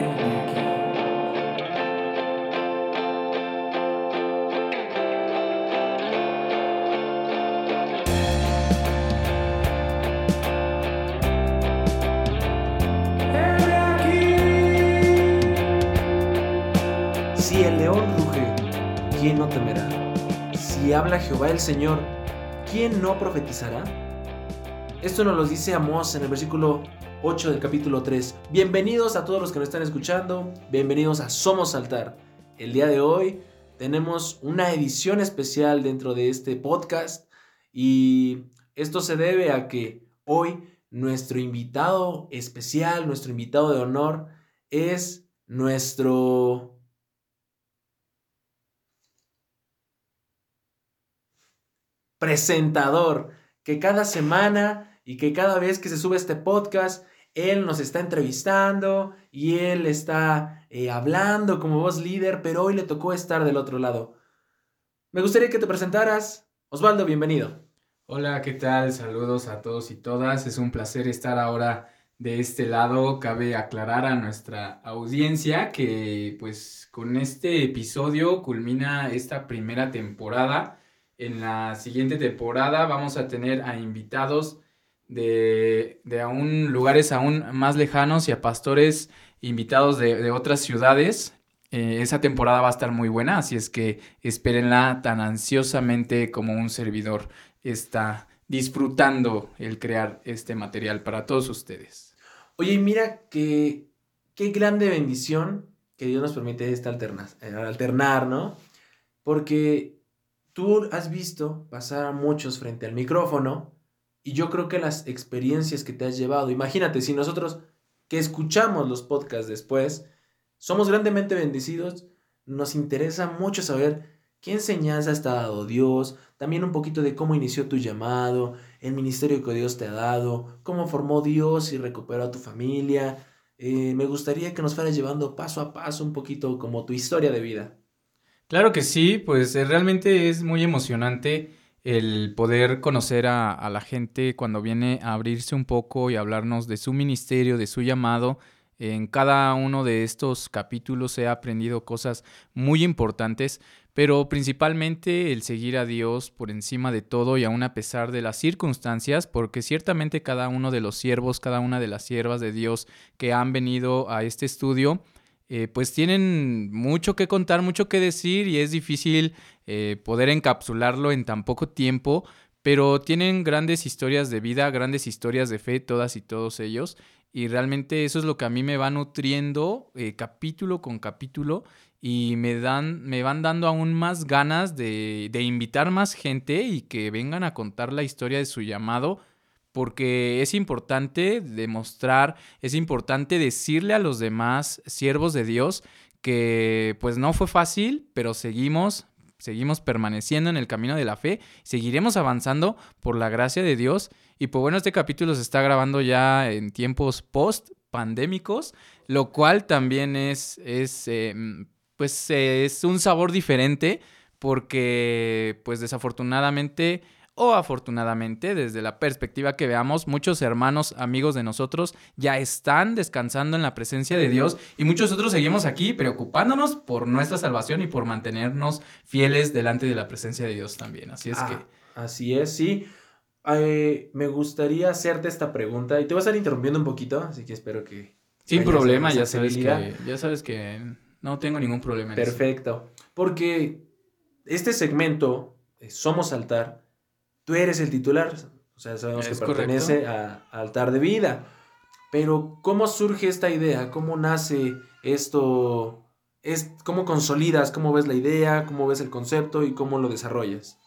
Si el león ruge, ¿quién no temerá? Si habla Jehová el Señor, ¿quién no profetizará? Esto nos lo dice Amós en el versículo 8 del capítulo 3. Bienvenidos a todos los que nos están escuchando, bienvenidos a Somos Altar. El día de hoy tenemos una edición especial dentro de este podcast y esto se debe a que hoy nuestro invitado especial, nuestro invitado de honor es nuestro presentador que cada semana y que cada vez que se sube este podcast, él nos está entrevistando y él está eh, hablando como voz líder, pero hoy le tocó estar del otro lado. Me gustaría que te presentaras. Osvaldo, bienvenido. Hola, ¿qué tal? Saludos a todos y todas. Es un placer estar ahora de este lado. Cabe aclarar a nuestra audiencia que pues con este episodio culmina esta primera temporada en la siguiente temporada vamos a tener a invitados de, de lugares aún más lejanos y a pastores invitados de, otras ciudades. Eh, esa temporada va a estar muy buena, así es que espérenla tan ansiosamente como un servidor está disfrutando el crear este material para todos ustedes. Oye, mira que qué grande bendición que Dios nos permite esta alternar, eh, alternar ¿no? Porque Tú has visto pasar a muchos frente al micrófono y yo creo que las experiencias que te has llevado, imagínate, si nosotros que escuchamos los podcasts después, somos grandemente bendecidos, nos interesa mucho saber qué enseñanza ha dado Dios, también un poquito de cómo inició tu llamado, el ministerio que Dios te ha dado, cómo formó Dios y recuperó a tu familia. Eh, me gustaría que nos fueras llevando paso a paso un poquito como tu historia de vida. Claro que sí, pues eh, realmente es muy emocionante el poder conocer a, la gente cuando viene a abrirse un poco y hablarnos de su ministerio, de su llamado. En cada uno de estos capítulos he aprendido cosas muy importantes, pero principalmente el seguir a Dios por encima de todo y aún a pesar de las circunstancias, porque ciertamente cada uno de los siervos, cada una de las siervas de Dios que han venido a este estudio, eh, pues tienen mucho que contar, mucho que decir y es difícil eh, poder encapsularlo en tan poco tiempo, pero tienen grandes historias de vida, grandes historias de fe, todas y todos ellos, y realmente eso es lo que a mí me va nutriendo eh, capítulo con capítulo y me dan, me van dando aún más ganas de, de invitar más gente y que vengan a contar la historia de su llamado porque es importante demostrar, es importante decirle a los demás siervos de Dios que pues no fue fácil, pero seguimos, seguimos permaneciendo en el camino de la fe, seguiremos avanzando por la gracia de Dios. Y pues bueno, este capítulo se está grabando ya en tiempos post pandémicos, lo cual también es, es eh, pues es un sabor diferente porque pues desafortunadamente o afortunadamente, desde la perspectiva que veamos, muchos hermanos, amigos de nosotros ya están descansando en la presencia de Dios y muchos otros seguimos aquí preocupándonos por nuestra salvación y por mantenernos fieles delante de la presencia de Dios también. Así es que... Ah, así es, sí. Eh, me gustaría hacerte esta pregunta y te voy a estar interrumpiendo un poquito, así que espero que... Sin problema, ya sabes, que, ya sabes que no tengo ningún problema. Perfecto, porque este segmento, eh, Somos Altar, tú eres el titular, o sea, sabemos que pertenece a, Altar de Vida. Pero, ¿cómo surge esta idea? ¿Cómo nace esto? Es, ¿Cómo consolidas? ¿Cómo ves la idea? ¿Cómo ves el concepto? ¿Y cómo lo desarrollas?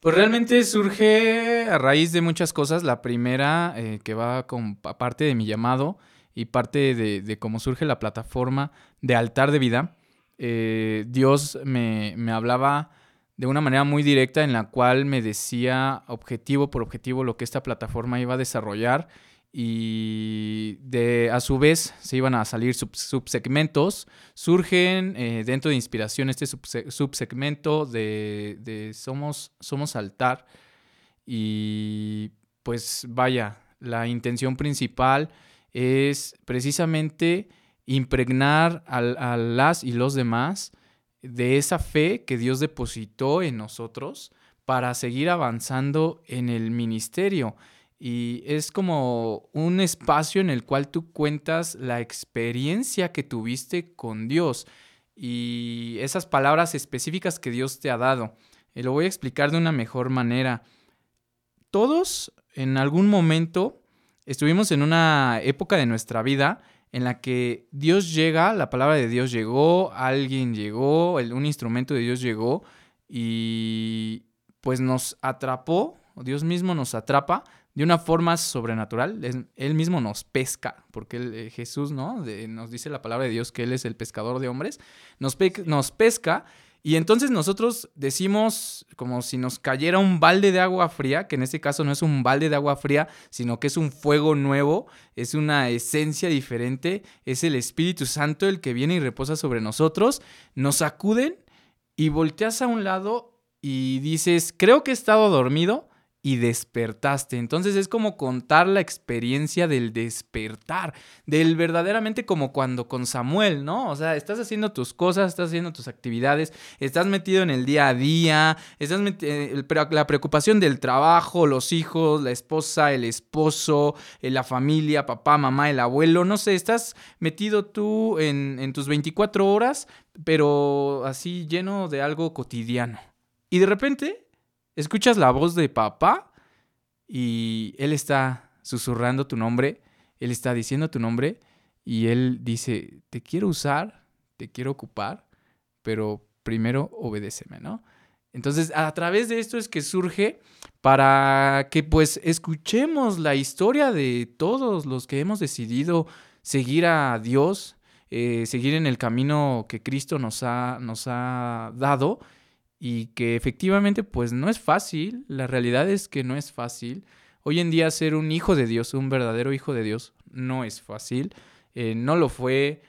Pues realmente surge a raíz de muchas cosas. La primera, eh, que va con parte de mi llamado y parte de, cómo surge la plataforma de Altar de Vida. Eh, Dios me, me hablaba de una manera muy directa en la cual me decía objetivo por objetivo lo que esta plataforma iba a desarrollar y de a su vez se iban a salir subsegmentos. Surgen eh, dentro de Inspiración este subsegmento de, Somos, Somos Altar y pues vaya, la intención principal es precisamente impregnar a, a las y los demás de esa fe que Dios depositó en nosotros para seguir avanzando en el ministerio. Y es como un espacio en el cual tú cuentas la experiencia que tuviste con Dios y esas palabras específicas que Dios te ha dado. Y lo voy a explicar de una mejor manera. Todos en algún momento estuvimos en una época de nuestra vida en la que Dios llega, la palabra de Dios llegó, alguien llegó, un instrumento de Dios llegó y pues nos atrapó, Dios mismo nos atrapa de una forma sobrenatural. Él mismo nos pesca, porque eh, Jesús, ¿no? nos dice la palabra de Dios que Él es el pescador de hombres. Nos, nos pesca y entonces nosotros decimos como si nos cayera un balde de agua fría, que en este caso no es un balde de agua fría, sino que es un fuego nuevo, es una esencia diferente, es el Espíritu Santo el que viene y reposa sobre nosotros. Nos sacuden y volteas a un lado y dices, creo que he estado dormido, y despertaste. Entonces es como contar la experiencia del despertar, del verdaderamente como cuando con Samuel, ¿no? O sea, estás haciendo tus cosas, estás haciendo tus actividades, estás metido en el día a día, estás eh, la preocupación del trabajo, los hijos, la esposa, el esposo, eh, la familia, papá, mamá, el abuelo, no sé, estás metido tú en, en tus 24 horas, pero así lleno de algo cotidiano. Y de repente escuchas la voz de papá y él está susurrando tu nombre, él está diciendo tu nombre y él dice, te quiero usar, te quiero ocupar, pero primero obedéceme, ¿no? Entonces, a través de esto es que surge para que pues escuchemos la historia de todos los que hemos decidido seguir a Dios, eh, seguir en el camino que Cristo nos ha, nos ha dado y que efectivamente pues no es fácil, la realidad es que no es fácil. Hoy en día ser un hijo de Dios, un verdadero hijo de Dios, no es fácil. Eh, no lo fue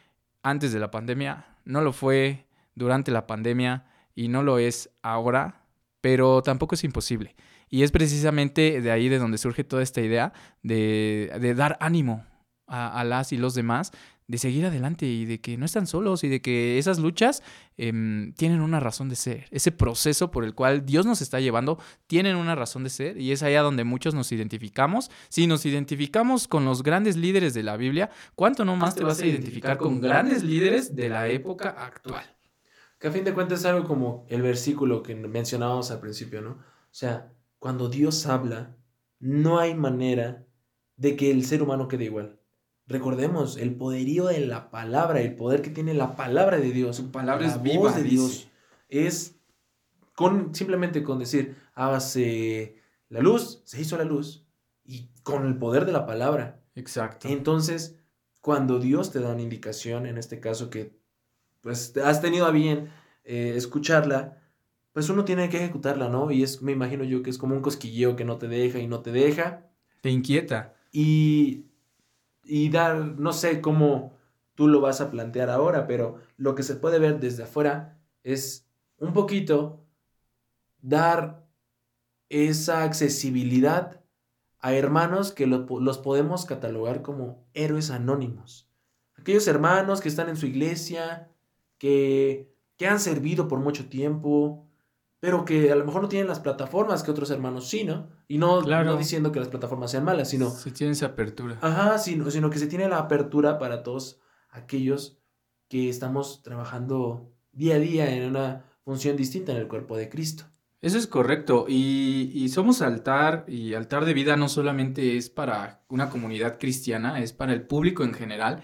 antes de la pandemia, no lo fue durante la pandemia y no lo es ahora, pero tampoco es imposible. Y es precisamente de ahí de donde surge toda esta idea de, de dar ánimo a, a, las y los demás, de seguir adelante y de que no están solos y de que esas luchas em, tienen una razón de ser. Ese proceso por el cual Dios nos está llevando tienen una razón de ser y es allá donde muchos nos identificamos. Si nos identificamos con los grandes líderes de la Biblia, ¿cuánto no más te vas a identificar con grandes líderes de la época actual? Que a fin de cuentas es algo como el versículo que mencionábamos al principio, ¿no? O sea, cuando Dios habla, no hay manera de que el ser humano quede igual. Recordemos el poderío de la palabra, el poder que tiene la palabra de Dios. Su palabra es viva de Dios. Es con simplemente con decir, hágase la luz, se hizo la luz y con el poder de la palabra. Exacto. Entonces, cuando Dios te da una indicación, en este caso que pues has tenido a bien eh, escucharla, pues uno tiene que ejecutarla, ¿no? Y es, me imagino yo que es como un cosquilleo que no te deja y no te deja. Te inquieta. Y y dar, no sé cómo tú lo vas a plantear ahora, pero lo que se puede ver desde afuera es un poquito dar esa accesibilidad a hermanos que los podemos catalogar como héroes anónimos. Aquellos hermanos que están en su iglesia, que, que han servido por mucho tiempo, pero que a lo mejor no tienen las plataformas que otros hermanos sí, ¿no? Y no, no diciendo que las plataformas sean malas, sino... Se tiene esa apertura. Ajá, sino, sino que se tiene la apertura para todos aquellos que estamos trabajando día a día en una función distinta en el cuerpo de Cristo. Eso es correcto. Y, y, somos altar, y altar de vida no solamente es para una comunidad cristiana, es para el público en general.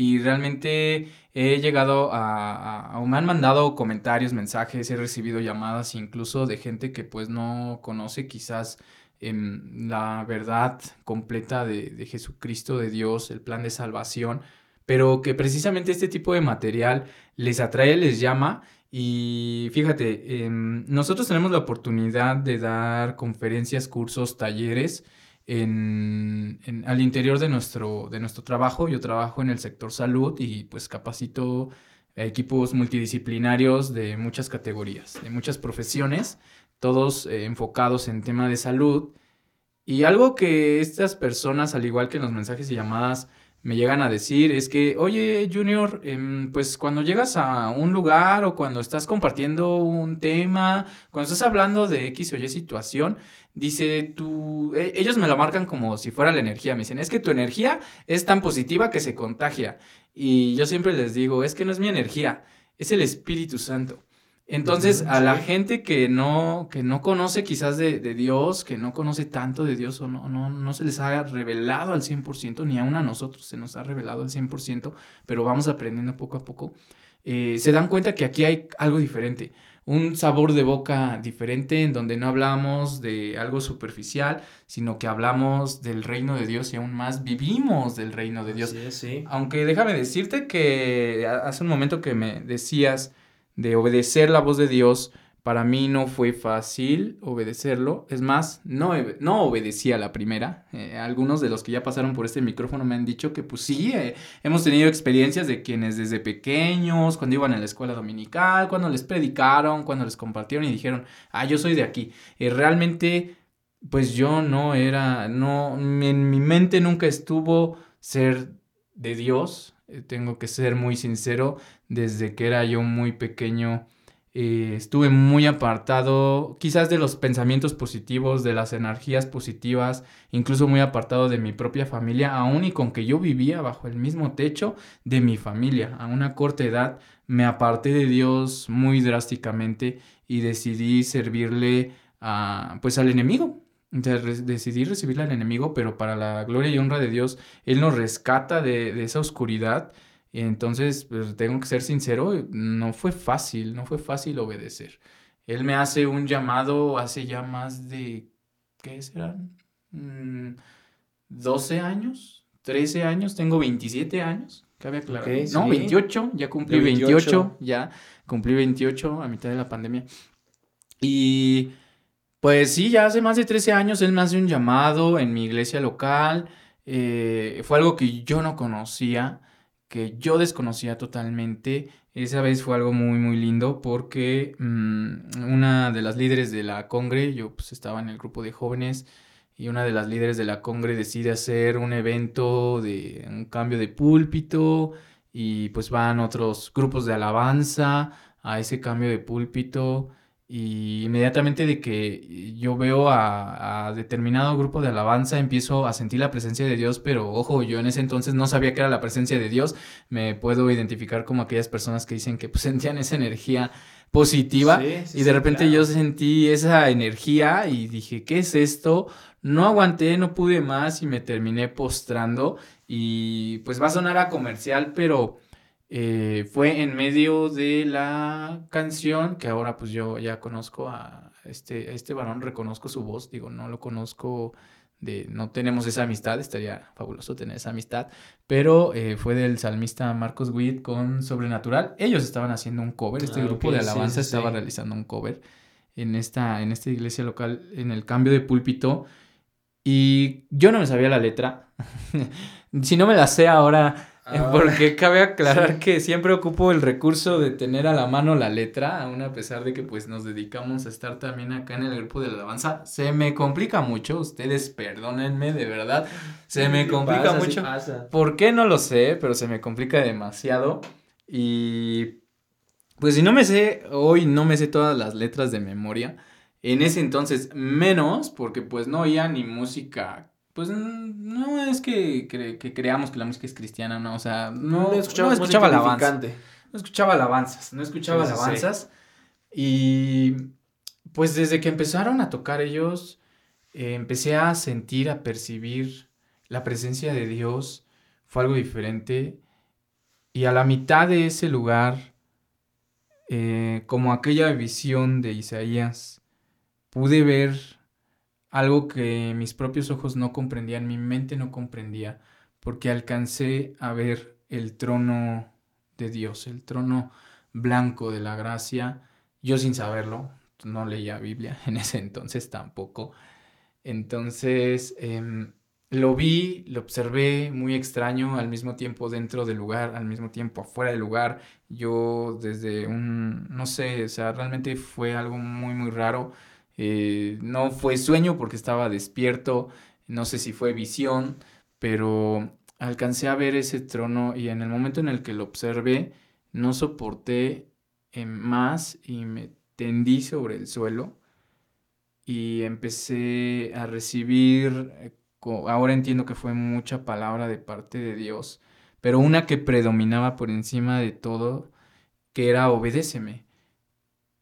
Y realmente he llegado a, me han mandado comentarios, mensajes, he recibido llamadas incluso de gente que pues no conoce quizás em, la verdad completa de, de, Jesucristo, de Dios, el plan de salvación, pero que precisamente este tipo de material les atrae, les llama. Y fíjate, em, nosotros tenemos la oportunidad de dar conferencias, cursos, talleres al interior de nuestro, de nuestro trabajo. Yo trabajo en el sector salud y pues capacito equipos multidisciplinarios de muchas categorías, de muchas profesiones, todos eh, enfocados en tema de salud. Y algo que estas personas, al igual que en los mensajes y llamadas, me llegan a decir es que, oye, Junior, em, pues cuando llegas a un lugar o cuando estás compartiendo un tema, cuando estás hablando de X o Y situación, dice tú, e, ellos me lo marcan como si fuera la energía, me dicen, es que tu energía es tan positiva que se contagia. Y yo siempre les digo, es que no es mi energía, es el Espíritu Santo. Entonces, a la gente que no, que no conoce quizás de, Dios, que no conoce tanto de Dios o no, no, no se les ha revelado al 100%, ni aún a nosotros se nos ha revelado al 100%, pero vamos aprendiendo poco a poco, eh, se dan cuenta que aquí hay algo diferente, un sabor de boca diferente en donde no hablamos de algo superficial, sino que hablamos del reino de Dios y aún más vivimos del reino de Dios. sí. Aunque déjame decirte que hace un momento que me decías, de obedecer la voz de Dios, para mí no fue fácil obedecerlo. Es más, no, no obedecí a la primera. Eh, algunos de los que ya pasaron por este micrófono me han dicho que pues sí, eh, hemos tenido experiencias de quienes desde pequeños, cuando iban a la escuela dominical, cuando les predicaron, cuando les compartieron y dijeron, ah, yo soy de aquí. Eh, realmente, pues yo no era, no, en mi mente nunca estuvo ser de Dios, eh, tengo que ser muy sincero, desde que era yo muy pequeño eh, estuve muy apartado quizás de los pensamientos positivos, de las energías positivas, incluso muy apartado de mi propia familia, aún y con que yo vivía bajo el mismo techo de mi familia. A una corta edad me aparté de Dios muy drásticamente y decidí servirle a, pues al enemigo, decidí recibirle al enemigo, pero para la gloria y honra de Dios, Él nos rescata de, esa oscuridad. Y entonces, pues, tengo que ser sincero, no fue fácil, no fue fácil obedecer. Él me hace un llamado hace ya más de, ¿qué serán? 12 mm, años, 13 años, tengo 27 años, cabe aclarar. no, 28, ya cumplí 28, ya cumplí 28 a mitad de la pandemia. Y pues sí, ya hace más de 13 años él me hace un llamado en mi iglesia local. Eh, fue algo que yo no conocía, que yo desconocía totalmente. Esa vez fue algo muy, muy lindo porque mm, una de las líderes de la Congre, yo pues estaba en el grupo de jóvenes, y una de las líderes de la Congre decide hacer un evento de un cambio de púlpito y pues van otros grupos de alabanza a ese cambio de púlpito y inmediatamente de que yo veo a, determinado grupo de alabanza, empiezo a sentir la presencia de Dios, pero ojo, yo en ese entonces no sabía que era la presencia de Dios. Me puedo identificar como aquellas personas que dicen que pues, sentían esa energía positiva y de repente yo sentí esa energía y dije, ¿qué es esto? No aguanté, no pude más y me terminé postrando y pues va a sonar a comercial, pero eh, fue en medio de la canción que ahora pues yo ya conozco a este, este varón, reconozco su voz, digo, no lo conozco de, no tenemos esa amistad, estaría fabuloso tener esa amistad, pero eh, fue del salmista Marcos Witt con Sobrenatural. Ellos estaban haciendo un cover, este ah, grupo de alabanza estaba realizando un cover en esta, en esta iglesia local, en el cambio de púlpito, y yo no me sabía la letra. si no me la sé ahora, Ah. Porque cabe aclarar que siempre ocupo el recurso de tener a la mano la letra, aún a pesar de que pues nos dedicamos a estar también acá en el grupo de la alabanza. Se me complica mucho, ustedes perdónenme, de verdad. Se me complica mucho. ¿Por qué no lo sé? Pero se me complica demasiado. Y pues si no me sé, hoy no me sé todas las letras de memoria. En ese entonces menos, porque pues no oía ni música pues no es que, creamos que la música es cristiana, no, o sea, no, escuchaba, no alabanzas. No escuchaba alabanzas, no escuchaba alabanzas. Y pues desde que empezaron a tocar ellos, eh, empecé a sentir, a percibir la presencia de Dios, fue algo diferente. Y a la mitad de ese lugar, eh, como aquella visión de Isaías, pude ver algo que mis propios ojos no comprendían, mi mente no comprendía, porque alcancé a ver el trono de Dios, el trono blanco de la gracia, yo sin saberlo, no leía Biblia en ese entonces tampoco. Entonces em, lo vi, lo observé muy extraño, al mismo tiempo dentro del lugar, al mismo tiempo afuera del lugar. Yo desde un, no sé, o sea, realmente fue algo muy, muy raro. Eh, no fue sueño porque estaba despierto, no sé si fue visión, pero alcancé a ver ese trono y en el momento en el que lo observé, no soporté más y me tendí sobre el suelo y empecé a recibir, eh, ahora entiendo que fue mucha palabra de parte de Dios, pero una que predominaba por encima de todo, que era obedéceme.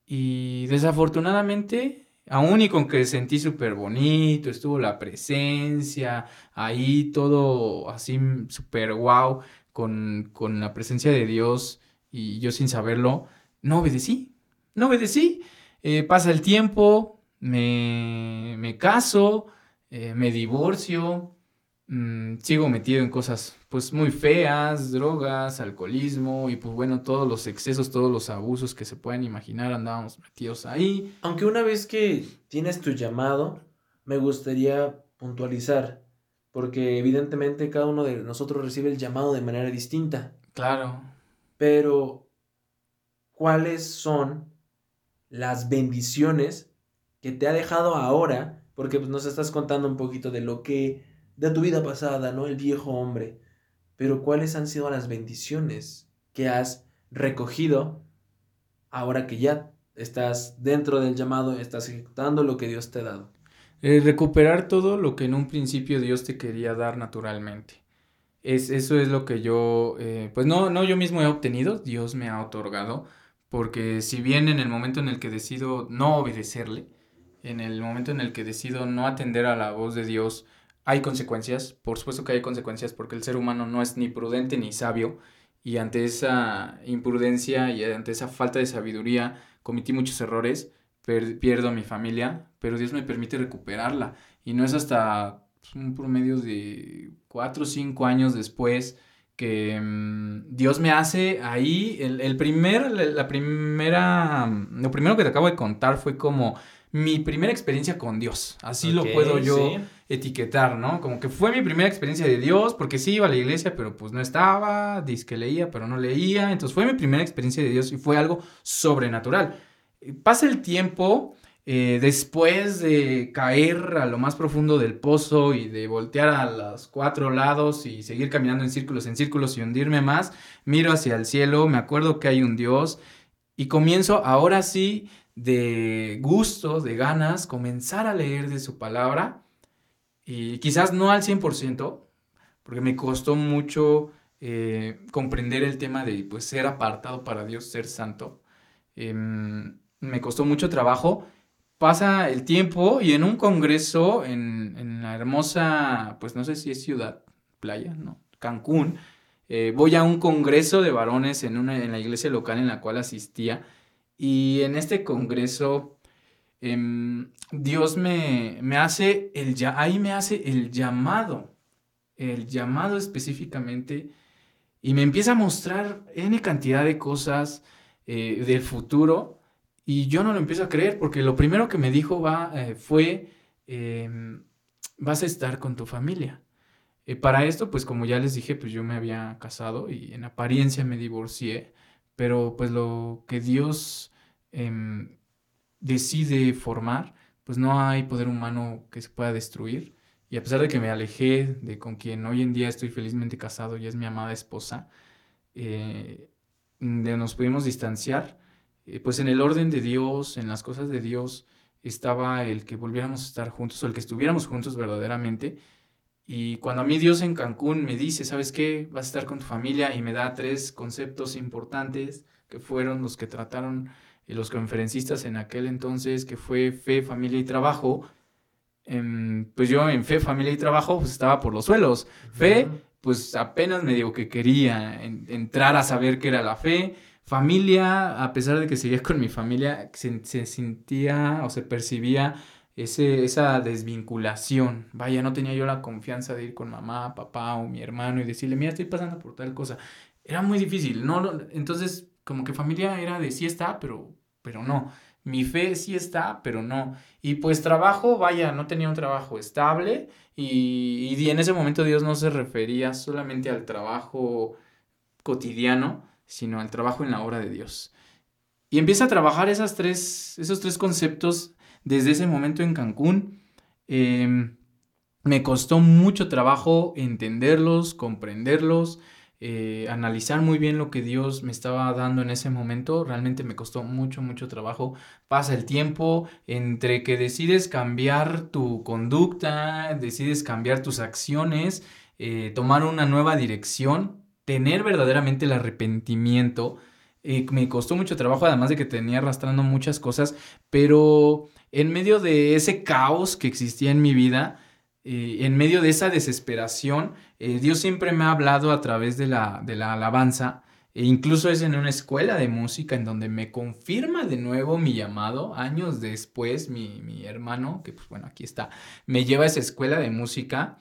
Y desafortunadamente, aún y con que sentí súper bonito, estuvo la presencia, ahí todo así súper wow, con, con la presencia de Dios y yo sin saberlo, no obedecí, no obedecí. Eh, pasa el tiempo, me, me caso, eh, me divorcio, mm, sigo metido en cosas pues muy feas, drogas, alcoholismo y pues bueno, todos los excesos, todos los abusos que se pueden imaginar andábamos metidos ahí. Aunque una vez que tienes tu llamado, me gustaría puntualizar, porque evidentemente cada uno de nosotros recibe el llamado de manera distinta. Claro. Pero, ¿cuáles son las bendiciones que te ha dejado ahora? Porque pues, nos estás contando un poquito de lo que, de tu vida pasada, ¿no? El viejo hombre. Pero, ¿cuáles han sido las bendiciones que has recogido ahora que ya estás dentro del llamado, estás ejecutando lo que Dios te ha dado? Eh, recuperar todo lo que en un principio Dios te quería dar naturalmente. Es, eso es lo que yo, eh, pues no, no yo mismo he obtenido, Dios me ha otorgado, porque si bien en el momento en el que decido no obedecerle, en el momento en el que decido no atender a la voz de Dios, hay consecuencias, por supuesto que hay consecuencias porque el ser humano no es ni prudente ni sabio y ante esa imprudencia y ante esa falta de sabiduría cometí muchos errores, pierdo a mi familia, pero Dios me permite recuperarla. Y no es hasta pues, un promedio de cuatro o cinco años después que mm, Dios me hace ahí, el, primer, la primera, mm, lo primero que te acabo de contar fue como mi primera experiencia con Dios, así lo puedo yo etiquetar, ¿no? Como que fue mi primera experiencia de Dios, porque sí iba a la iglesia, pero pues no estaba, dice que leía, pero no leía, entonces fue mi primera experiencia de Dios y fue algo sobrenatural. Pasa el tiempo, eh, después de caer a lo más profundo del pozo y de voltear a los cuatro lados y seguir caminando en círculos, en círculos y hundirme más, miro hacia el cielo, me acuerdo que hay un Dios y comienzo ahora sí de gusto, de ganas, comenzar a leer de su palabra y quizás no al 100%, porque me costó mucho eh, comprender el tema de pues, ser apartado para Dios, ser santo. Em, me costó mucho trabajo pasa el tiempo y en un congreso en, la hermosa, pues no sé si es ciudad, playa, ¿no? Cancún, eh, voy a un congreso de varones en, una, en la iglesia local en la cual asistía y en este congreso em, Dios me, me hace el, ahí me hace el llamado, el llamado específicamente y me empieza a mostrar N cantidad de cosas eh, del futuro y yo no lo empiezo a creer porque lo primero que me dijo va, eh, fue, em, vas a estar con tu familia. Eh, para esto, pues como ya les dije, pues yo me había casado y en apariencia me divorcié, pero pues lo que Dios em, decide formar, pues no hay poder humano que se pueda destruir. Y a pesar de que me alejé de con quien hoy en día estoy felizmente casado y es mi amada esposa, eh, nos pudimos distanciar eh, pues en el orden de Dios, en las cosas de Dios, estaba el que volviéramos a estar juntos o el que estuviéramos juntos verdaderamente. Y cuando a mí Dios en Cancún me dice, ¿sabes qué? Vas a estar con tu familia y me da tres conceptos importantes que fueron los que trataron eh, los conferencistas en aquel entonces, que fue fe, familia y trabajo. Em, pues yo en fe, familia y trabajo pues estaba por los suelos. Fe, pues apenas me digo que quería entrar a saber qué era la fe familia, a pesar de que seguía con mi familia, se, se sentía o se percibía ese, esa desvinculación. Vaya, no tenía yo la confianza de ir con mamá, papá o mi hermano y decirle, mira, estoy pasando por tal cosa. Era muy difícil, ¿no? Entonces, como que familia era de sí está, pero, pero no. Mi fe sí está, pero no. Y pues trabajo, vaya, no tenía un trabajo estable y, y en ese momento Dios no se refería solamente al trabajo cotidiano, sino al trabajo en la obra de Dios. Y empieza a trabajar esas tres, esos tres conceptos desde ese momento en Cancún. Em, me costó mucho trabajo entenderlos, comprenderlos, eh, analizar muy bien lo que Dios me estaba dando en ese momento. Realmente me costó mucho, mucho trabajo. Pasa el tiempo entre que decides cambiar tu conducta, decides cambiar tus acciones, eh, tomar una nueva dirección, tener verdaderamente el arrepentimiento. Eh, me costó mucho trabajo, además de que tenía arrastrando muchas cosas, pero en medio de ese caos que existía en mi vida, eh, en medio de esa desesperación, eh, Dios siempre me ha hablado a través de la, de la alabanza. E incluso es en una escuela de música en donde me confirma de nuevo mi llamado. Años después, mi, mi hermano, que pues bueno, aquí está, me lleva a esa escuela de música.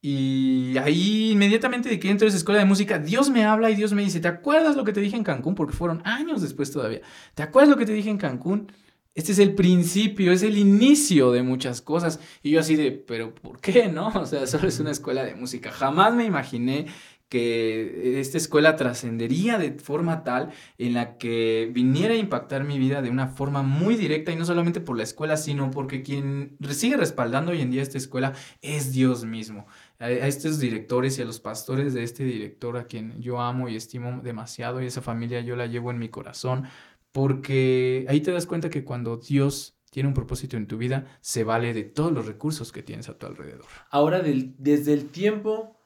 Y ahí inmediatamente de que entro a esa escuela de música, Dios me habla y Dios me dice, ¿te acuerdas lo que te dije en Cancún? Porque fueron años después todavía. ¿Te acuerdas lo que te dije en Cancún? Este es el principio, es el inicio de muchas cosas. Y yo así de, pero ¿por qué no? O sea, solo es una escuela de música. Jamás me imaginé que esta escuela trascendería de forma tal en la que viniera a impactar mi vida de una forma muy directa y no solamente por la escuela, sino porque quien sigue respaldando hoy en día esta escuela es Dios mismo. A estos directores y a los pastores de este director a quien yo amo y estimo demasiado y esa familia yo la llevo en mi corazón porque ahí te das cuenta que cuando Dios tiene un propósito en tu vida, se vale de todos los recursos que tienes a tu alrededor. Ahora, desde el tiempo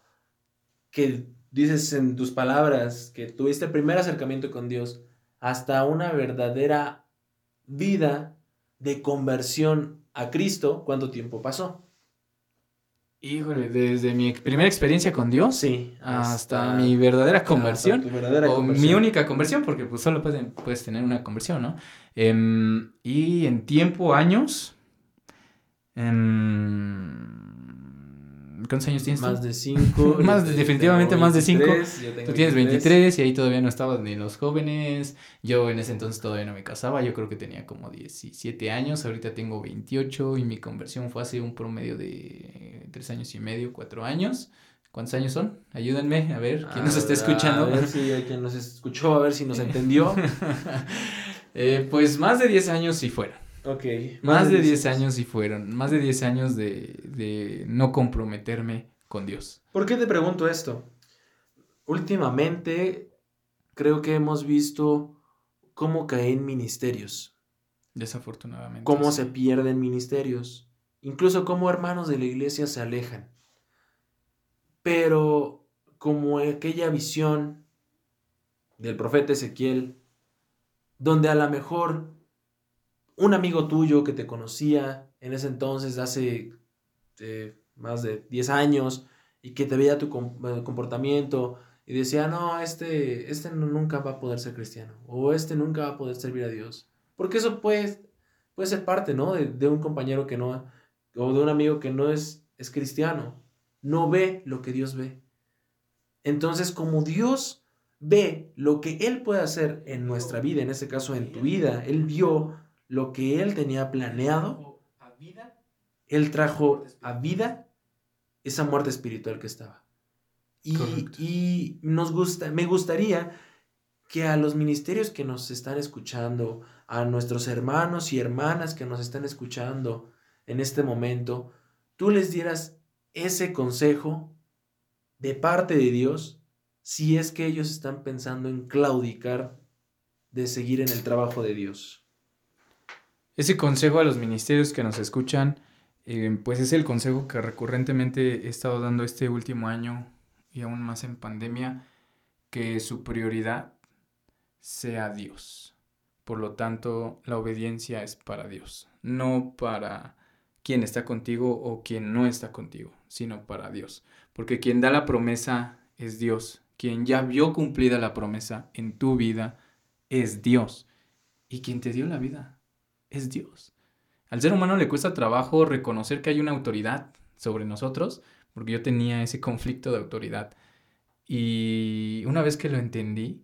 que dices en tus palabras que tuviste el primer acercamiento con Dios, hasta una verdadera vida de conversión a Cristo, ¿cuánto tiempo pasó? Híjole, desde mi primera experiencia con Dios sí, hasta, mi verdadera conversión. o mi única conversión, porque pues solo puedes, puedes tener una conversión, ¿no? Em, y en tiempo, años. Em, ¿Cuántos años tienes? Más de cinco. más definitivamente más de cinco. Tú tienes 23 y ahí todavía no estabas ni los jóvenes. Yo en ese entonces todavía no me casaba. Yo creo que tenía como 17 años. Ahorita tengo 28 y mi conversión fue hace un promedio de 3 años y medio, 4 años. ¿Cuántos años son? Ayúdenme a ver quién nos está escuchando. A ver si hay quien nos escuchó, a ver si nos entendió. eh, pues más de 10 años si fuera. Ok. Más, de 10 años y fueron, más de 10 años de, de, no comprometerme con Dios. ¿Por qué te pregunto esto? Últimamente creo que hemos visto cómo caen ministerios. Desafortunadamente. Cómo se pierden ministerios. Incluso cómo hermanos de la iglesia se alejan. Pero como aquella visión del profeta Ezequiel, donde a lo mejor un amigo tuyo que te conocía en ese entonces, hace eh, más de 10 años, y que te veía tu eh, comportamiento y decía, no, este, este nunca va a poder ser cristiano, o este nunca va a poder servir a Dios. Porque eso puede, puede ser parte, ¿no? De, un compañero que no, o de un amigo que no es, es cristiano, no ve lo que Dios ve. Entonces, como Dios ve lo que Él puede hacer en nuestra vida, en este caso en tu vida, Él vio lo que él tenía planeado, él trajo a vida esa muerte espiritual que estaba. Y, nos gusta, me gustaría que a los ministerios que nos están escuchando, a nuestros hermanos y hermanas que nos están escuchando en este momento, tú les dieras ese consejo de parte de Dios si es que ellos están pensando en claudicar de seguir en el trabajo de Dios. Ese consejo a los ministerios que nos escuchan, eh, pues es el consejo que recurrentemente he estado dando este último año y aún más en pandemia, que su prioridad sea Dios. Por lo tanto, la obediencia es para Dios, no para quien está contigo o quien no está contigo, sino para Dios. Porque quien da la promesa es Dios. Quien ya vio cumplida la promesa en tu vida es Dios. Y quien te dio la vida es Dios. Al ser humano le cuesta trabajo reconocer que hay una autoridad sobre nosotros, porque yo tenía ese conflicto de autoridad. Y una vez que lo entendí,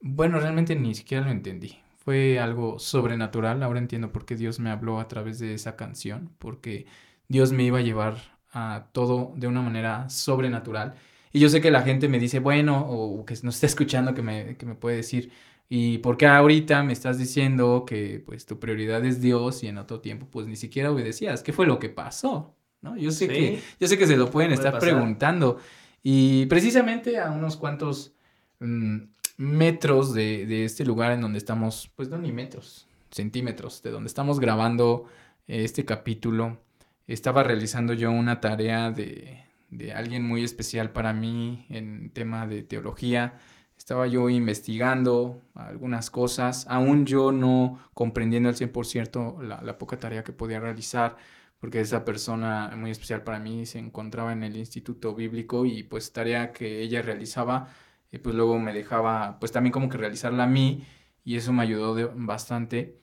bueno, realmente ni siquiera lo entendí. Fue algo sobrenatural. Ahora entiendo por qué Dios me habló a través de esa canción, porque Dios me iba a llevar a todo de una manera sobrenatural. Y yo sé que la gente me dice, bueno, o que nos está escuchando, que me, que me puede decir, ¿Y por qué ahorita me estás diciendo que pues tu prioridad es Dios y en otro tiempo pues ni siquiera obedecías? ¿Qué fue lo que pasó? ¿no? Yo sé, que, yo sé que se lo pueden estar preguntando. Y precisamente a unos cuantos mm, metros de, de, este lugar en donde estamos, pues no ni metros, centímetros, de donde estamos grabando este capítulo, estaba realizando yo una tarea de, de alguien muy especial para mí en tema de teología. Estaba yo investigando algunas cosas, aún yo no comprendiendo al 100% la, la poca tarea que podía realizar, porque esa persona muy especial para mí se encontraba en el Instituto Bíblico y pues tarea que ella realizaba, y eh, pues luego me dejaba pues también como que realizarla a mí y eso me ayudó bastante.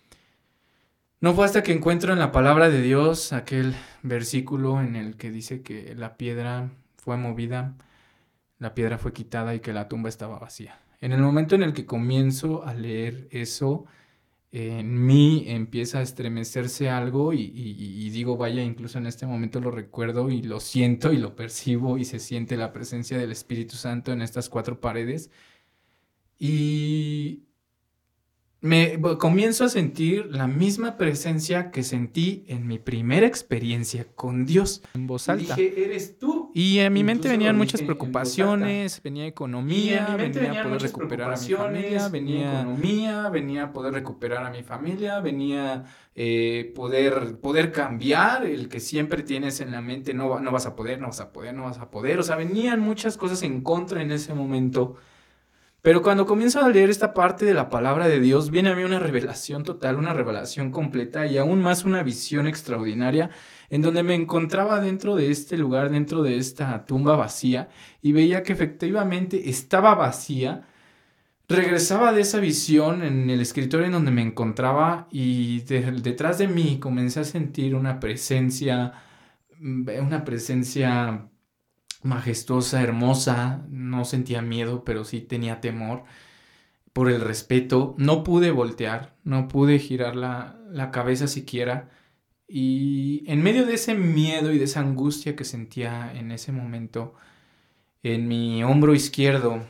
No fue hasta que encuentro en la palabra de Dios aquel versículo en el que dice que la piedra fue movida, la piedra fue quitada y que la tumba estaba vacía. En el momento en el que comienzo a leer eso, en mí empieza a estremecerse algo y, y, digo, vaya, incluso en este momento lo recuerdo y lo siento y lo percibo y se siente la presencia del Espíritu Santo en estas cuatro paredes. Y me comienzo a sentir la misma presencia que sentí en mi primera experiencia con Dios en voz alta. dije, eres tú. Y en mi mente venían muchas preocupaciones, venía economía, venía poder recuperar a mi familia, venía economía, venía poder recuperar a mi familia, venía eh, poder, poder cambiar el que siempre tienes en la mente, no, no vas a poder, no vas a poder, no vas a poder. O sea, venían muchas cosas en contra en ese momento. Pero cuando comienzo a leer esta parte de la palabra de Dios, viene a mí una revelación total, una revelación completa y aún más una visión extraordinaria en donde me encontraba dentro de este lugar, dentro de esta tumba vacía y veía que efectivamente estaba vacía. Regresaba de esa visión en el escritorio en donde me encontraba y detrás de mí comencé a sentir una presencia, mm, una presencia majestuosa, hermosa, no sentía miedo, pero sí tenía temor por el respeto. No pude voltear, no pude girar la, la cabeza siquiera. Y en medio de ese miedo y de esa angustia que sentía en ese momento, en mi hombro izquierdo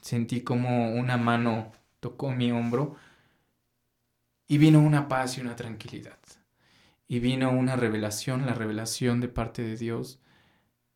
sentí como una mano tocó mi hombro y vino una paz y una tranquilidad. Y vino una revelación, la revelación de parte de Dios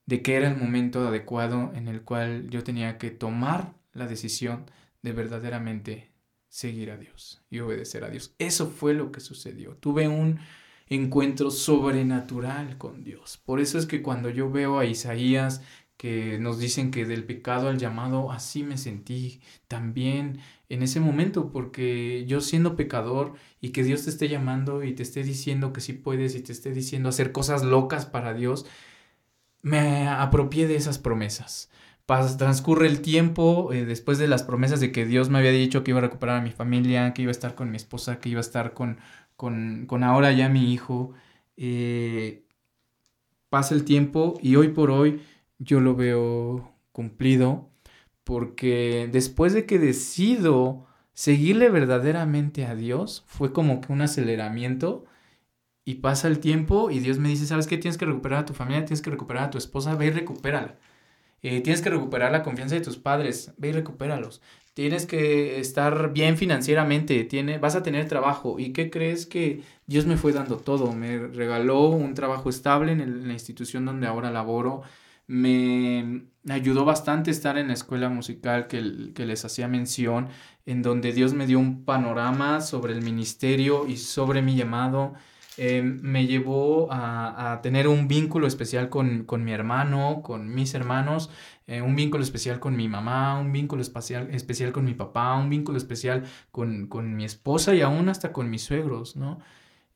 de que era el momento adecuado en el cual yo tenía que tomar la decisión de verdaderamente seguir a Dios y obedecer a Dios. Eso fue lo que sucedió. Tuve un encuentro sobrenatural con Dios. Por eso es que cuando yo veo a Isaías que nos dicen que del pecado al llamado, así me sentí también en ese momento, porque yo siendo pecador y que Dios te esté llamando y te esté diciendo que sí puedes y te esté diciendo hacer cosas locas para Dios, me apropié de esas promesas. transcurre el tiempo eh, después de las promesas de que Dios me había dicho que iba a recuperar a mi familia, que iba a estar con mi esposa, que iba a estar con, con, ahora ya mi hijo. Eh, pasa el tiempo y hoy por hoy yo lo veo cumplido porque después de que decido seguirle verdaderamente a Dios, fue como que un aceleramiento y pasa el tiempo y Dios me dice, ¿sabes qué? Tienes que recuperar a tu familia, tienes que recuperar a tu esposa, ve y recupérala. Eh, tienes que recuperar la confianza de tus padres, ve y recupéralos. Tienes que estar bien financieramente, tiene, vas a tener trabajo. ¿Y qué crees que Dios me fue dando todo? Me regaló un trabajo estable en, la institución donde ahora laboro. Me ayudó bastante estar en la escuela musical que, que les hacía mención, en donde Dios me dio un panorama sobre el ministerio y sobre mi llamado Em, me llevó a, tener un vínculo especial con, mi hermano, con mis hermanos, eh, un vínculo especial con mi mamá, un vínculo especial, especial con mi papá, un vínculo especial con, con mi esposa y aún hasta con mis suegros, ¿no?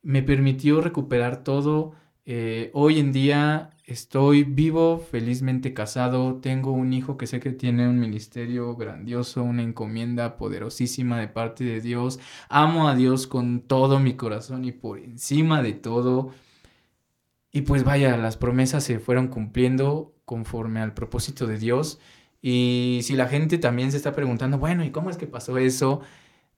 Me permitió recuperar todo eh, hoy en día estoy vivo, felizmente casado, tengo un hijo que sé que tiene un ministerio grandioso, una encomienda poderosísima de parte de Dios. Amo a Dios con todo mi corazón y por encima de todo. Y pues vaya, las promesas se fueron cumpliendo conforme al propósito de Dios. Y si la gente también se está preguntando, bueno, ¿y cómo es que pasó eso?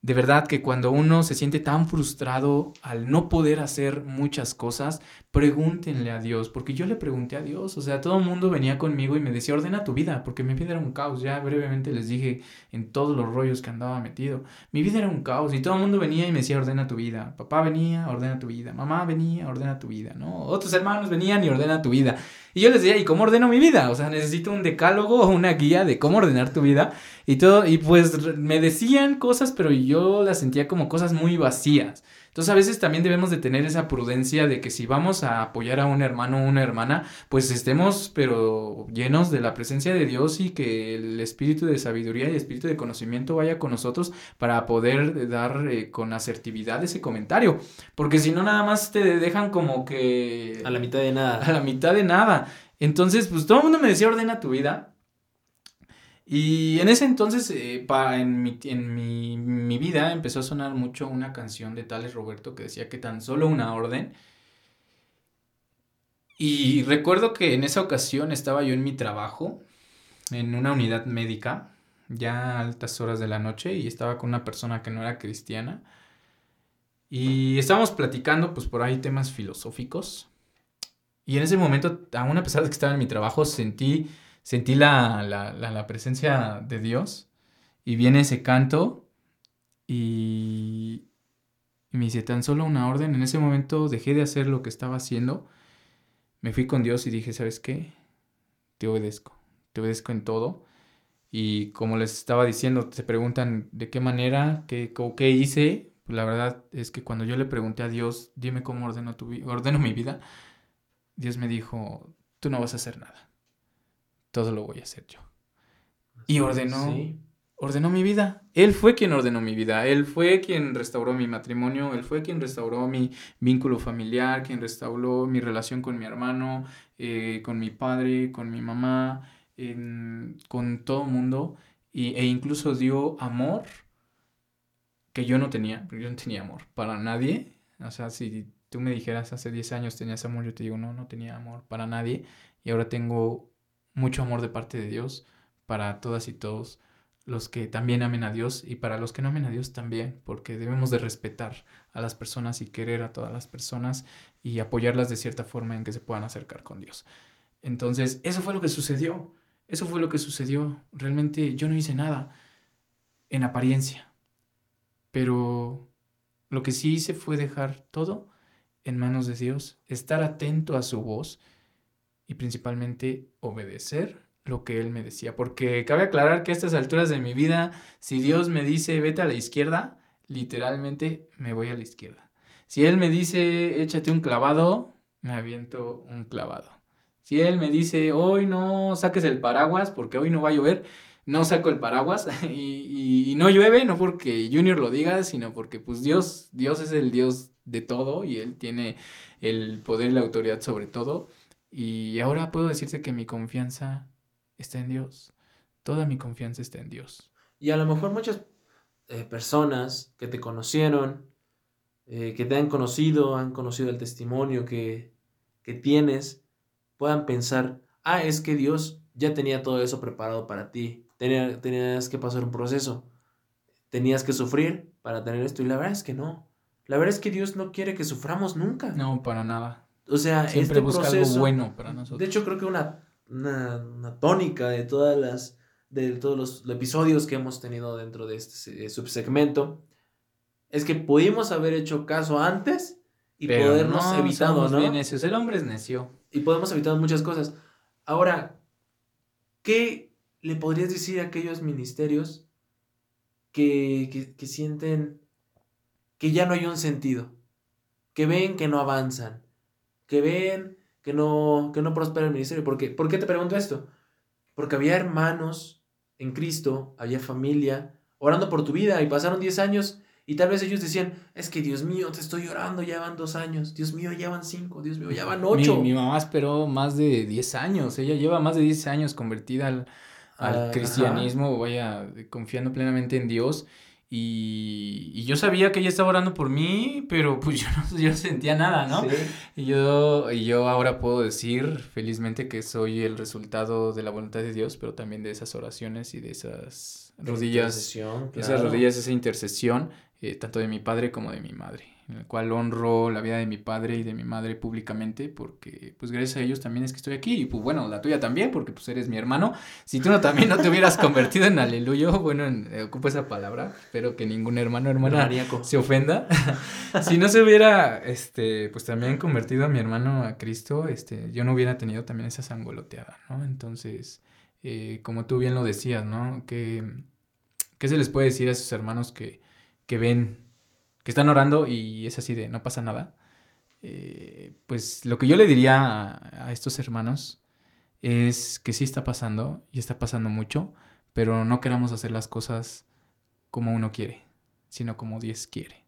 De verdad que cuando uno se siente tan frustrado al no poder hacer muchas cosas, pregúntenle a Dios, porque yo le pregunté a Dios, o sea, todo el mundo venía conmigo y me decía, ordena tu vida, porque mi vida era un caos, ya brevemente les dije en todos los rollos que andaba metido, mi vida era un caos y todo el mundo venía y me decía, ordena tu vida, papá venía, ordena tu vida, mamá venía, ordena tu vida, ¿no? Otros hermanos venían y ordena tu vida. Y yo les decía, ¿y cómo ordeno mi vida? O sea, necesito un decálogo o una guía de cómo ordenar tu vida y todo, y pues me decían cosas, pero yo las sentía como cosas muy vacías. Entonces a veces también debemos de tener esa prudencia de que si vamos a apoyar a un hermano o una hermana, pues estemos pero llenos de la presencia de Dios y que el espíritu de sabiduría y espíritu de conocimiento vaya con nosotros para poder dar eh, con asertividad ese comentario. Porque si no nada más te dejan como que... A la mitad de nada. A la mitad de nada. Entonces, pues todo el mundo me decía ordena tu vida. Y en ese entonces, eh, en, mi, en mi, vida empezó a sonar mucho una canción de Tales Roberto que decía que tan solo una orden. Y recuerdo que en esa ocasión estaba yo en mi trabajo, en una unidad médica, ya a altas horas de la noche, y estaba con una persona que no era cristiana. Y estábamos platicando, pues por ahí, temas filosóficos. Y en ese momento, aún a pesar de que estaba en mi trabajo, sentí sentí la, la, la, presencia de Dios y viene ese canto y, y me dice tan solo una orden. En ese momento dejé de hacer lo que estaba haciendo, me fui con Dios y dije, ¿sabes qué? Te obedezco, te obedezco en todo. Y como les estaba diciendo, se preguntan de qué manera, qué, qué hice. Pues la verdad es que cuando yo le pregunté a Dios, dime cómo ordeno, tu, ordeno mi vida, Dios me dijo, tú no vas a hacer nada todo lo voy a hacer yo. Y ordenó, ordenó mi vida. Él fue quien ordenó mi vida. Él fue quien restauró mi matrimonio. Él fue quien restauró mi vínculo familiar, quien restauró mi relación con mi hermano, eh, con mi padre, con mi mamá, con todo el mundo. Y, e incluso dio amor que yo no tenía. Yo no tenía amor para nadie. O sea, si tú me dijeras hace 10 años tenías amor, yo te digo, no, no tenía amor para nadie. Y ahora tengo mucho amor de parte de Dios para todas y todos los que también amen a Dios y para los que no amen a Dios también, porque debemos de respetar a las personas y querer a todas las personas y apoyarlas de cierta forma en que se puedan acercar con Dios. Entonces, eso fue lo que sucedió. Eso fue lo que sucedió. Realmente yo no hice nada en apariencia. Pero lo que sí hice fue dejar todo en manos de Dios, estar atento a su voz y principalmente obedecer lo que Él me decía. Porque cabe aclarar que a estas alturas de mi vida, si Dios me dice vete a la izquierda, literalmente me voy a la izquierda. Si Él me dice échate un clavado, me aviento un clavado. Si Él me dice hoy no saques el paraguas porque hoy no va a llover, no saco el paraguas y, no llueve, no porque Junior lo diga, sino porque pues Dios, Dios es el Dios de todo y Él tiene el poder y la autoridad sobre todo. Y ahora puedo decirte que mi confianza está en Dios. Toda mi confianza está en Dios. Y a lo mejor muchas eh, personas que te conocieron, eh, que te han conocido, han conocido el testimonio que, que tienes, puedan pensar, ah, es que Dios ya tenía todo eso preparado para ti. tenías que pasar un proceso. Tenías que sufrir para tener esto. Y la verdad es que no. La verdad es que Dios no quiere que suframos nunca. No, para nada. O sea, siempre este busca algo bueno para nosotros. De hecho, creo que una, una, tónica de todas las de todos los, episodios que hemos tenido dentro de este subsegmento es que pudimos haber hecho caso antes y podernos no, evitado, ¿no? El hombre es necio. Y podemos evitar muchas cosas. Ahora, ¿qué le podrías decir a aquellos ministerios que, que, que sienten que ya no hay un sentido? Que ven que no avanzan, que ven que no, que no prospera el ministerio. ¿Por qué? ¿Por qué te pregunto esto? Porque había hermanos en Cristo, había familia, orando por tu vida y pasaron 10 años y tal vez ellos decían, es que Dios mío, te estoy orando, ya van dos años, Dios mío, ya van cinco, Dios mío, ya van ocho. Mi, mamá esperó más de 10 años, ella lleva más de 10 años convertida al, al cristianismo, vaya, confiando plenamente en Dios Y, yo sabía que ella estaba orando por mí, pero pues yo no, yo sentía nada, ¿no? Y, yo, y yo ahora puedo decir felizmente que soy el resultado de la voluntad de Dios, pero también de esas oraciones y de esas rodillas, esas rodillas, esa intercesión, eh, tanto de mi padre como de mi madre en el cual honro la vida de mi padre y de mi madre públicamente, porque pues gracias a ellos también es que estoy aquí, y pues bueno, la tuya también, porque pues eres mi hermano. Si tú no también no te hubieras convertido en aleluyo, bueno, eh, ocupo esa palabra, espero que ningún hermano o hermana se ofenda. si no se hubiera, este, pues también convertido a mi hermano a Cristo, este, yo no hubiera tenido también esa sangoloteada, ¿no? Entonces, eh, como tú bien lo decías, ¿no? ¿Qué, ¿Qué se les puede decir a esos hermanos que, que ven que están orando y es así de no pasa nada, eh, pues lo que yo le diría a, estos hermanos es que sí está pasando y está pasando mucho, pero no queramos hacer las cosas como uno quiere, sino como Dios quiere.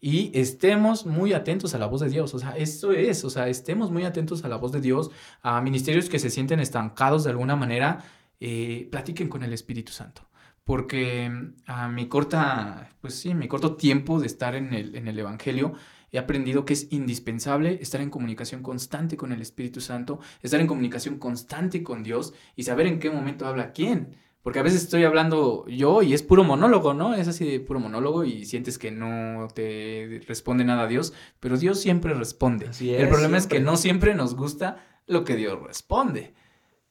Y estemos muy atentos a la voz de Dios. O sea, esto es, o sea, estemos muy atentos a la voz de Dios, a ministerios que se sienten estancados de alguna manera, eh, platiquen con el Espíritu Santo porque mm, a mi corta, pues sí, mi corto tiempo de estar en el, en el Evangelio, he aprendido que es indispensable estar en comunicación constante con el Espíritu Santo, estar en comunicación constante con Dios y saber en qué momento habla quién. Porque a veces estoy hablando yo y es puro monólogo, ¿no? Es así de puro monólogo y sientes que no te responde nada a Dios, pero Dios siempre responde. el problema es que no siempre nos gusta lo que Dios responde.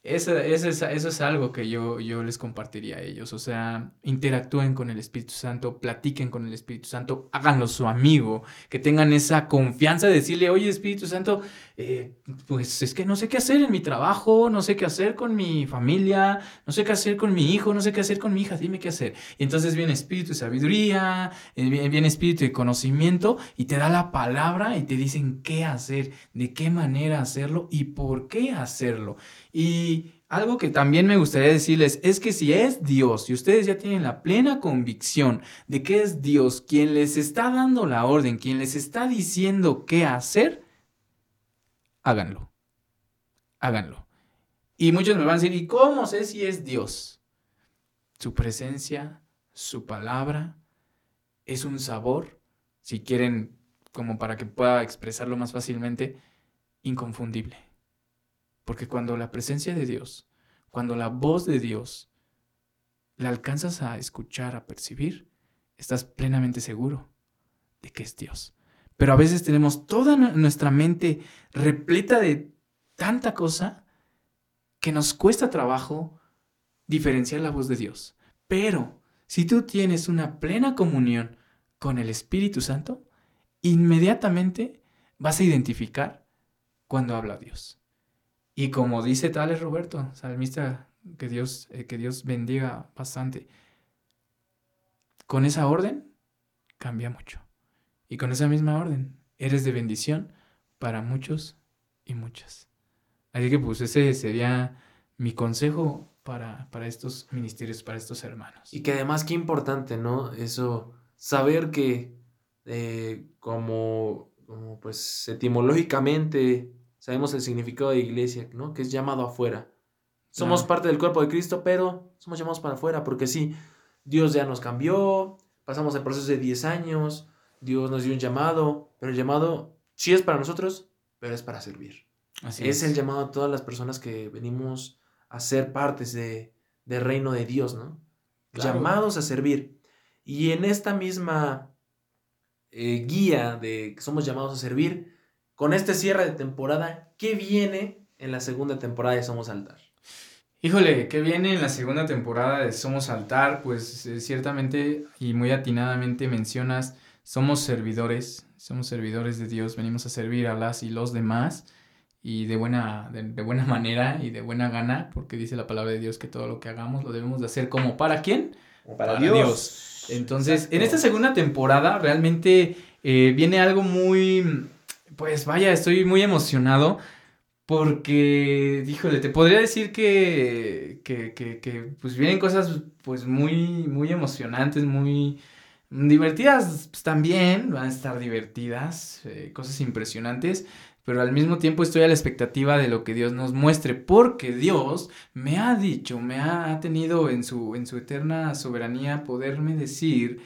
Eso, eso, es, eso es algo que yo, yo les compartiría a ellos. O sea, interactúen con el Espíritu Santo, platiquen con el Espíritu Santo, háganlo su amigo, que tengan esa confianza de decirle, oye Espíritu Santo, eh, pues es que no sé qué hacer en mi trabajo, no sé qué hacer con mi familia, no sé qué hacer con mi hijo, no sé qué hacer con mi hija, dime qué hacer. Y entonces viene Espíritu de sabiduría, eh, viene Espíritu de conocimiento y te da la palabra y te dicen qué hacer, de qué manera hacerlo y por qué hacerlo. Y algo que también me gustaría decirles es que si es Dios, y ustedes ya tienen la plena convicción de que es Dios quien les está dando la orden, quien les está diciendo qué hacer, háganlo. Háganlo. Y muchos me van a decir, ¿y cómo sé si es Dios? Su presencia, su palabra, es un sabor, si quieren, como para que pueda expresarlo más fácilmente, inconfundible. Porque cuando la presencia de Dios, cuando la voz de Dios la alcanzas a escuchar, a percibir, estás plenamente seguro de que es Dios. Pero a veces tenemos toda nuestra mente repleta de tanta cosa que nos cuesta trabajo diferenciar la voz de Dios. Pero si tú tienes una plena comunión con el Espíritu Santo, inmediatamente vas a identificar cuando habla Dios. Y como dice Tales Roberto, salmista, que Dios, eh, que Dios bendiga bastante, con esa orden cambia mucho. Y con esa misma orden eres de bendición para muchos y muchas. Así que pues ese sería mi consejo para, para estos ministerios, para estos hermanos. Y que además qué importante, ¿no? Eso, saber que eh, como, como pues etimológicamente sabemos el significado de iglesia, ¿no? Que es llamado afuera. Somos parte del cuerpo de Cristo, pero somos llamados para afuera, porque sí, Dios ya nos cambió, pasamos el proceso de 10 años, Dios nos dio un llamado, pero el llamado sí es para nosotros, pero es para servir. Así es, el llamado a todas las personas que venimos a ser partes de, del reino de Dios, ¿no? Llamados a servir. Y en esta misma eh, guía de que somos llamados a servir, con este cierre de temporada, ¿qué viene en la segunda temporada de Somos Altar? Híjole, ¿qué viene en la segunda temporada de Somos Altar? Pues eh, ciertamente y muy atinadamente mencionas, somos servidores, somos servidores de Dios, venimos a servir a las y los demás y de buena, de, buena manera y de buena gana, porque dice la palabra de Dios que todo lo que hagamos lo debemos de hacer como para quién? para, Dios. Entonces, en esta segunda temporada realmente eh, viene algo muy pues vaya, estoy muy emocionado porque, díjole, te podría decir que, que, que, que, pues vienen cosas pues muy, muy emocionantes, muy divertidas pues, también, van a estar divertidas, eh, cosas impresionantes, pero al mismo tiempo estoy a la expectativa de lo que Dios nos muestre, porque Dios me ha dicho, me ha tenido en su, en su eterna soberanía poderme decir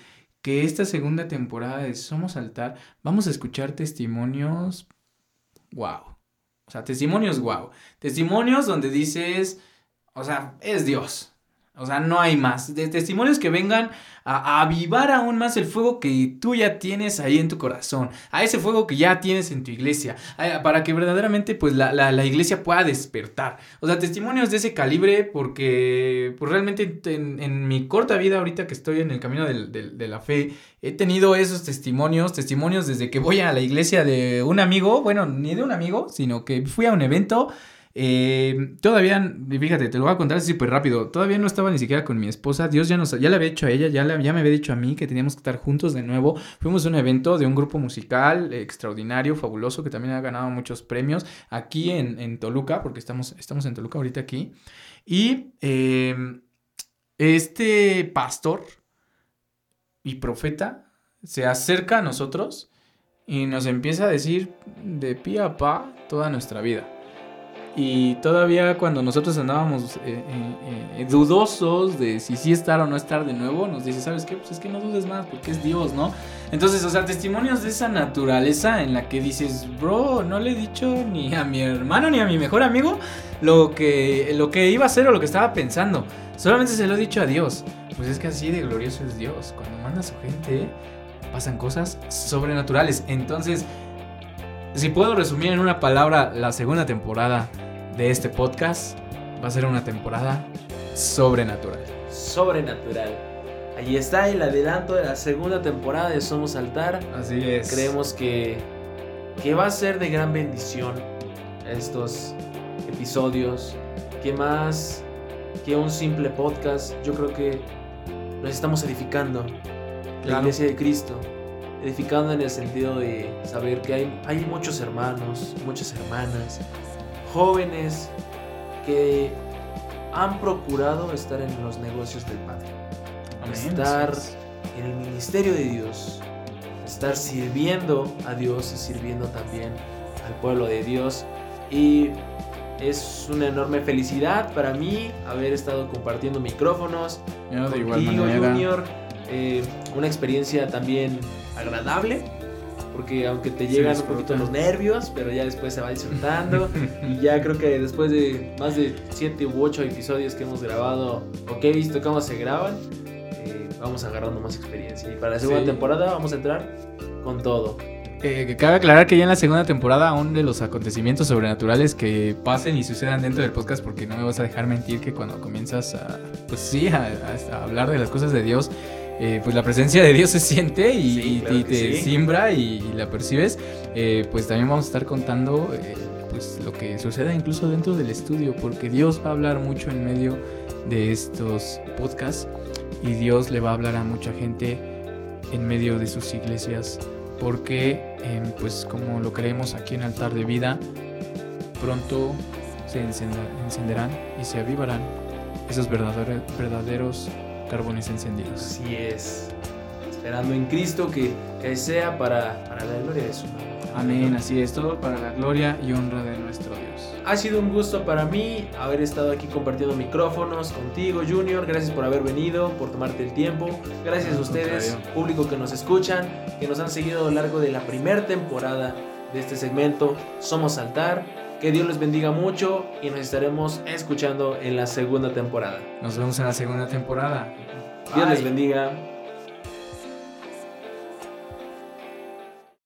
que esta segunda temporada de Somos Altar vamos a escuchar testimonios wow. O sea, testimonios wow. Testimonios donde dices, o sea, es Dios. O sea, no hay más. De testimonios que vengan a, avivar aún más el fuego que tú ya tienes ahí en tu corazón. A ese fuego que ya tienes en tu iglesia. para que verdaderamente pues la, iglesia pueda despertar. O sea, testimonios de ese calibre porque pues realmente en, mi corta vida ahorita que estoy en el camino de la fe, he tenido esos testimonios. Testimonios desde que voy a la iglesia de un amigo. Bueno, ni de un amigo, sino que fui a un evento eh, todavía, fíjate, te lo voy a contar súper rápido. Todavía no estaba ni siquiera con mi esposa. Dios ya nos, ya le había dicho a ella, ya, ya me había dicho a mí que teníamos que estar juntos de nuevo. Fuimos a un evento de un grupo musical extraordinario, fabuloso, que también ha ganado muchos premios aquí en, Toluca, porque estamos, estamos en Toluca ahorita aquí. Y em, este pastor y profeta se acerca a nosotros y nos empieza a decir de pie a pa toda nuestra vida. Y todavía cuando nosotros andábamos eh, eh, eh, dudosos de si sí estar o no estar de nuevo, nos dice, ¿sabes qué? Pues es que no dudes más porque es Dios, ¿no? Entonces, o sea, testimonios de esa naturaleza en la que dices, bro, no le he dicho ni a mi hermano ni a mi mejor amigo lo que, lo que iba a hacer o lo que estaba pensando. Solamente se lo he dicho a Dios. Pues es que así de glorioso es Dios. Cuando manda a su gente, pasan cosas sobrenaturales. Entonces, si puedo resumir en una palabra la segunda temporada de este podcast va a ser una temporada sobrenatural. Sobrenatural. Ahí está el adelanto de la segunda temporada de Somos Altar. Así es. Creemos que, que va a ser de gran bendición estos episodios. Que más que un simple podcast, yo creo que nos estamos edificando. La iglesia de Cristo. Edificando en el sentido de saber que hay, hay muchos hermanos, muchas hermanas jóvenes que han procurado estar en los negocios del Padre. Estar en el ministerio de Dios. Estar sirviendo a Dios y sirviendo también al pueblo de Dios. Y es una enorme felicidad para mí haber estado compartiendo micrófonos con Junior. Eh, una experiencia también agradable porque aunque te llegan un poquito los nervios, pero ya después se va disfrutando. y ya creo que después de más de 7 u 8 episodios que hemos grabado o que he visto cómo se graban, eh, vamos agarrando más experiencia. Y para la segunda temporada vamos a entrar con todo. Eh, que cabe aclarar que ya en la segunda temporada aún de los acontecimientos sobrenaturales que pasen y sucedan dentro del podcast, porque no me vas a dejar mentir que cuando comienzas a, pues sí, a hablar de las cosas de Dios, eh, pues la presencia de Dios se siente y, te simbra y, la percibes, eh, pues también vamos a estar contando eh, pues lo que suceda incluso dentro del estudio, porque Dios va a hablar mucho en medio de estos podcasts y Dios le va a hablar a mucha gente en medio de sus iglesias, porque pues como lo creemos aquí en Altar de Vida, pronto se encenderán y se avivarán esos verdaderos, verdaderos carbones encendidos. Así es. Esperando en Cristo que, que sea para, para la gloria de su nombre. Amén, así es, todo para la gloria y honra de nuestro Dios. Ha sido un gusto para mí haber estado aquí compartiendo micrófonos contigo, Junior. Gracias por haber venido, por tomarte el tiempo. Gracias a ustedes, público que nos escuchan, que nos han seguido a lo largo de la primera temporada de este segmento. Somos Altar. Que Dios les bendiga mucho y nos estaremos escuchando en la segunda temporada. Nos vemos en la segunda temporada. Dios les bendiga.